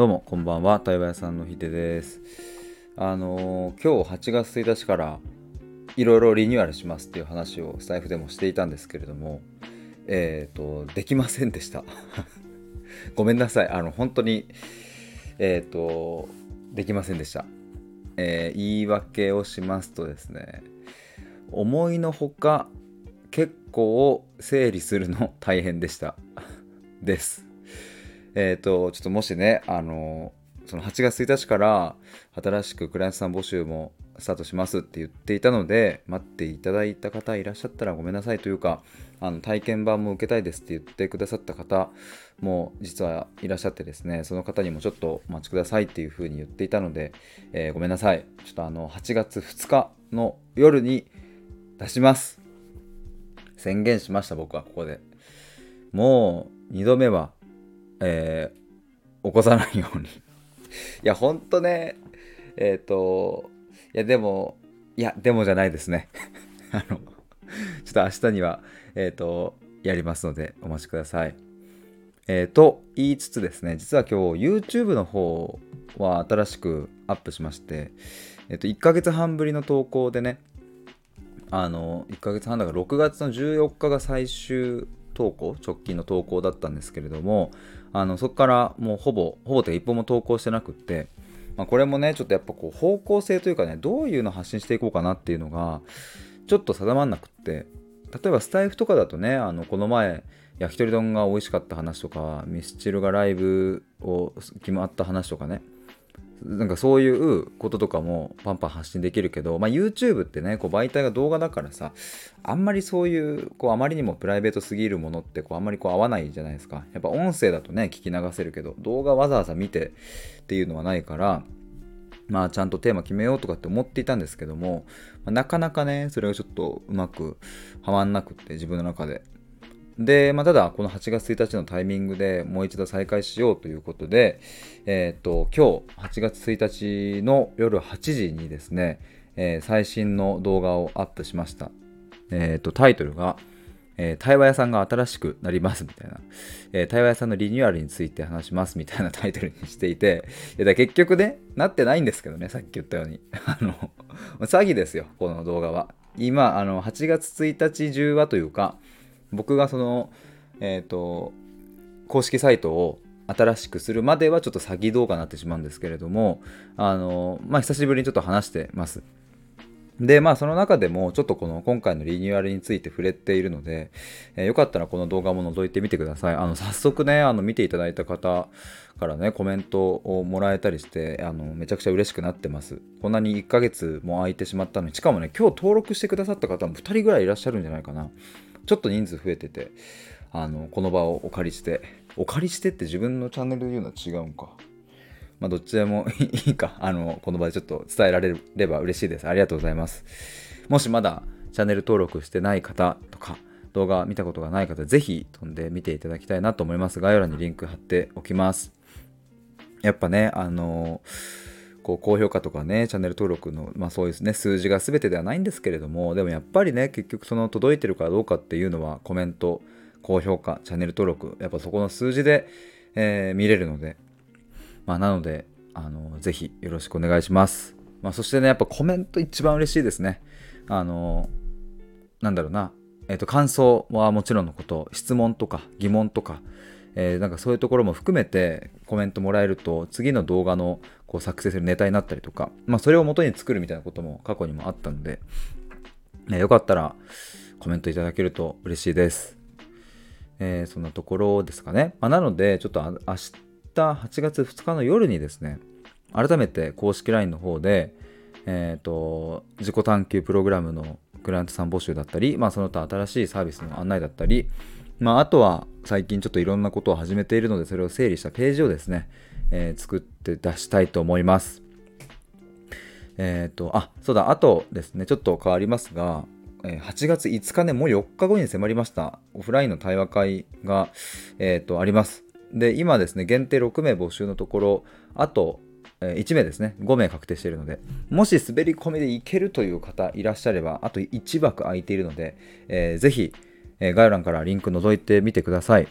どうもこんばんは。対話屋さんのひでです。あのー、今日8月1日からいろいろリニューアルしますっていう話をスタイフでもしていたんですけれどもえっ、ー、とできませんでした。ごめんなさい。あの本当にえっ、ー、とできませんでした、え言い訳をしますとですね思いのほか結構整理するの大変でした。です。えっ、ー、と、ちょっともしね、あの、その8月1日から新しくクライアントさん募集もスタートしますって言っていたので、待っていただいた方いらっしゃったらごめんなさいというか、あの体験版も受けたいですって言ってくださった方も実はいらっしゃってですね、その方にもちょっとお待ちくださいっていうふうに言っていたので、えー、ごめんなさい。ちょっとあの、8月2日の夜に出します。宣言しました、僕はここで。もう2度目はえー、起こさないように いや、ほんとね、えっ、ー、と、いや、でも、いや、でもじゃないですね。あの、ちょっと明日には、えっ、ー、と、やりますので、お待ちください。えー、と言いつつですね、実は今日 YouTube の方は新しくアップしまして、えっ、と、1ヶ月半ぶりの投稿でね、あの、1ヶ月半だから6月の14日が最終投稿、直近の投稿だったんですけれども、あのそこからもうほぼほぼと一歩も投稿してなくって、まあ、これもねちょっとやっぱこう方向性というかねどういうの発信していこうかなっていうのがちょっと定まんなくって例えばスタイフとかだとねあのこの前焼き鳥丼が美味しかった話とかミスチルがライブを決まった話とかねなんかそういうこととかもパンパン発信できるけど、まあ、YouTube ってねこう媒体が動画だからさあんまりそういうこうあまりにもプライベートすぎるものってこうあんまりこう合わないじゃないですか。やっぱ音声だとね聞き流せるけど動画わざわざ見てっていうのはないからまあちゃんとテーマ決めようとかって思っていたんですけども、まあ、なかなかねそれがちょっとうまくはまんなくって自分の中で。で、まあ、ただ、この8月1日のタイミングでもう一度再開しようということで、えっ、ー、と、今日8月1日の夜8時にですね、えー、最新の動画をアップしました。えっ、ー、と、タイトルが、え、対話屋さんが新しくなりますみたいな、え、対話屋さんのリニューアルについて話しますみたいなタイトルにしていて、いやだ結局ね、なってないんですけどね、さっき言ったように。あの、詐欺ですよ、この動画は。今、あの、8月1日中はというか、僕がその、えっ、ー、と、公式サイトを新しくするまではちょっと詐欺動画になってしまうんですけれども、あの、まあ、久しぶりにちょっと話してます。で、まあその中でもちょっとこの今回のリニューアルについて触れているので、えー、よかったらこの動画も覗いてみてください。あの、早速ね、あの、見ていただいた方からね、コメントをもらえたりして、あの、めちゃくちゃ嬉しくなってます。こんなに1ヶ月も空いてしまったのに、しかもね、今日登録してくださった方も2人ぐらいいらっしゃるんじゃないかな。ちょっと人数増えてて、あの、この場をお借りして、お借りしてって自分のチャンネルで言うのは違うんか。まあ、どっちでも いいか、あの、この場でちょっと伝えられれば嬉しいです。ありがとうございます。もしまだチャンネル登録してない方とか、動画見たことがない方、ぜひ飛んで見ていただきたいなと思います。概要欄にリンク貼っておきます。やっぱね、あのこう高評価とかね、チャンネル登録の、まあそうですね、数字が全てではないんですけれども、でもやっぱりね、結局その届いてるかどうかっていうのはコメント、高評価、チャンネル登録、やっぱそこの数字で、えー、見れるので、まあなので、あの、ぜひよろしくお願いします。まあそしてね、やっぱコメント一番嬉しいですね。あの、なんだろうな、えっ、ー、と、感想はもちろんのこと、質問とか疑問とか、えー、なんかそういうところも含めてコメントもらえると次の動画のこう作成するネタになったりとか、まあ、それを元に作るみたいなことも過去にもあったので、ね、よかったらコメントいただけると嬉しいです。えー、そんなところですかね。まあ、なので、ちょっと明日8月2日の夜にですね、改めて公式 LINE の方で、えっ、ー、と、自己探求プログラムのクライアントさん募集だったり、まあ、その他新しいサービスの案内だったり、まあ、あとは最近ちょっといろんなことを始めているので、それを整理したページをですね、えー、作って出したいと思います。えっ、ー、と、あ、そうだ、あとですね、ちょっと変わりますが、8月5日ね、もう4日後に迫りました。オフラインの対話会が、えーと、あります。で、今ですね、限定6名募集のところ、あと、え1名ですね、5名確定しているので、もし滑り込みでいけるという方いらっしゃれば、あと1枠空いているので、えー、ぜひ、えー、概要欄からリンク覗いてみてください。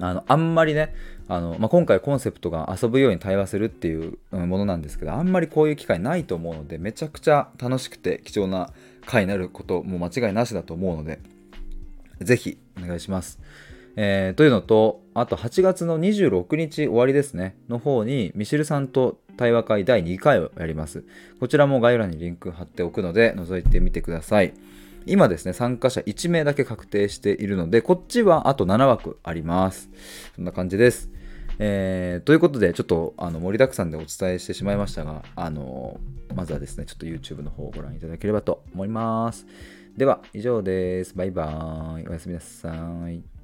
あのあんまりねあの、まあ、今回コンセプトが遊ぶように対話するっていうものなんですけどあんまりこういう機会ないと思うのでめちゃくちゃ楽しくて貴重な回になることも間違いなしだと思うのでぜひお願いします。えー、というのとあと8月の26日終わりですねの方にミシルさんと対話会第2回をやります。こちらも概要欄にリンク貼っておくので覗いてみてください。今ですね、参加者1名だけ確定しているので、こっちはあと7枠あります。そんな感じです。えー、ということで、ちょっとあの盛りだくさんでお伝えしてしまいましたが、あのまずはですね、ちょっと YouTube の方をご覧いただければと思います。では、以上です。バイバーイ。おやすみなさい。